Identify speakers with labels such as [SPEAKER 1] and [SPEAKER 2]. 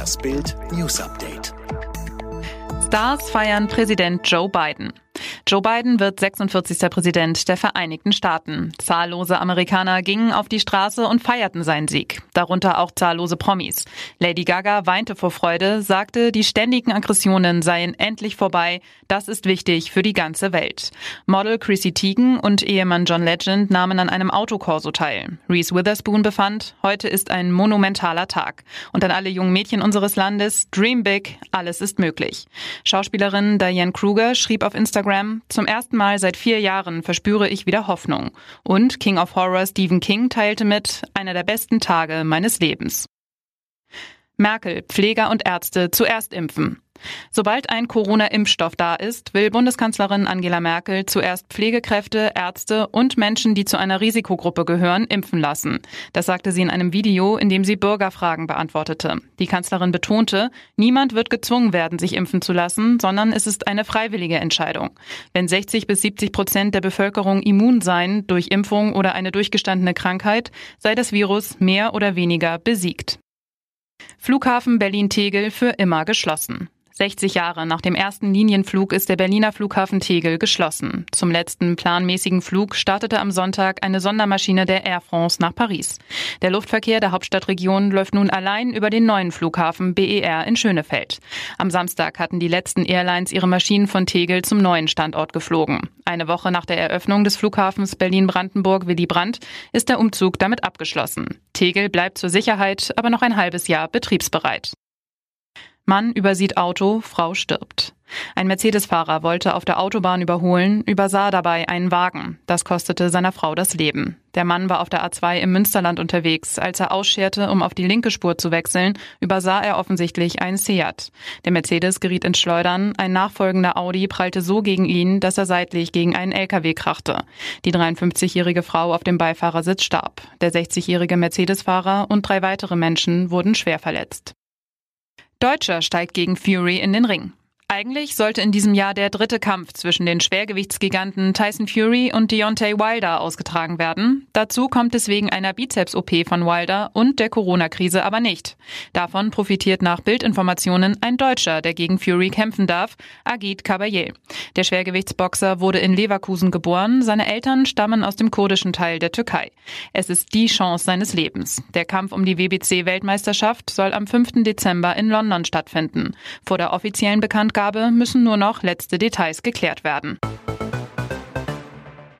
[SPEAKER 1] Das Bild News Update.
[SPEAKER 2] Stars feiern Präsident Joe Biden. Joe Biden wird 46. Präsident der Vereinigten Staaten. Zahllose Amerikaner gingen auf die Straße und feierten seinen Sieg, darunter auch zahllose Promis. Lady Gaga weinte vor Freude, sagte, die ständigen Aggressionen seien endlich vorbei, das ist wichtig für die ganze Welt. Model Chrissy Teigen und Ehemann John Legend nahmen an einem Autokorso teil. Reese Witherspoon befand, heute ist ein monumentaler Tag. Und an alle jungen Mädchen unseres Landes, dream big, alles ist möglich. Schauspielerin Diane Kruger schrieb auf Instagram, zum ersten Mal seit vier Jahren verspüre ich wieder Hoffnung. Und King of Horror Stephen King teilte mit, einer der besten Tage meines Lebens. Merkel, Pfleger und Ärzte zuerst impfen. Sobald ein Corona-Impfstoff da ist, will Bundeskanzlerin Angela Merkel zuerst Pflegekräfte, Ärzte und Menschen, die zu einer Risikogruppe gehören, impfen lassen. Das sagte sie in einem Video, in dem sie Bürgerfragen beantwortete. Die Kanzlerin betonte, niemand wird gezwungen werden, sich impfen zu lassen, sondern es ist eine freiwillige Entscheidung. Wenn 60 bis 70 Prozent der Bevölkerung immun seien durch Impfung oder eine durchgestandene Krankheit, sei das Virus mehr oder weniger besiegt. Flughafen Berlin-Tegel für immer geschlossen. 60 Jahre nach dem ersten Linienflug ist der Berliner Flughafen Tegel geschlossen. Zum letzten planmäßigen Flug startete am Sonntag eine Sondermaschine der Air France nach Paris. Der Luftverkehr der Hauptstadtregion läuft nun allein über den neuen Flughafen BER in Schönefeld. Am Samstag hatten die letzten Airlines ihre Maschinen von Tegel zum neuen Standort geflogen. Eine Woche nach der Eröffnung des Flughafens Berlin-Brandenburg Willy Brandt ist der Umzug damit abgeschlossen. Tegel bleibt zur Sicherheit aber noch ein halbes Jahr betriebsbereit. Mann übersieht Auto, Frau stirbt. Ein Mercedes-Fahrer wollte auf der Autobahn überholen, übersah dabei einen Wagen. Das kostete seiner Frau das Leben. Der Mann war auf der A2 im Münsterland unterwegs. Als er ausscherte, um auf die linke Spur zu wechseln, übersah er offensichtlich einen Seat. Der Mercedes geriet ins Schleudern. Ein nachfolgender Audi prallte so gegen ihn, dass er seitlich gegen einen LKW krachte. Die 53-jährige Frau auf dem Beifahrersitz starb. Der 60-jährige Mercedes-Fahrer und drei weitere Menschen wurden schwer verletzt. Deutscher steigt gegen Fury in den Ring. Eigentlich sollte in diesem Jahr der dritte Kampf zwischen den Schwergewichtsgiganten Tyson Fury und Deontay Wilder ausgetragen werden. Dazu kommt es wegen einer Bizeps-OP von Wilder und der Corona-Krise aber nicht. Davon profitiert nach Bildinformationen ein Deutscher, der gegen Fury kämpfen darf, Agit Kabayel. Der Schwergewichtsboxer wurde in Leverkusen geboren. Seine Eltern stammen aus dem kurdischen Teil der Türkei. Es ist die Chance seines Lebens. Der Kampf um die WBC-Weltmeisterschaft soll am 5. Dezember in London stattfinden. Vor der offiziellen Bekanntgabe Ausgabe müssen nur noch letzte Details geklärt werden.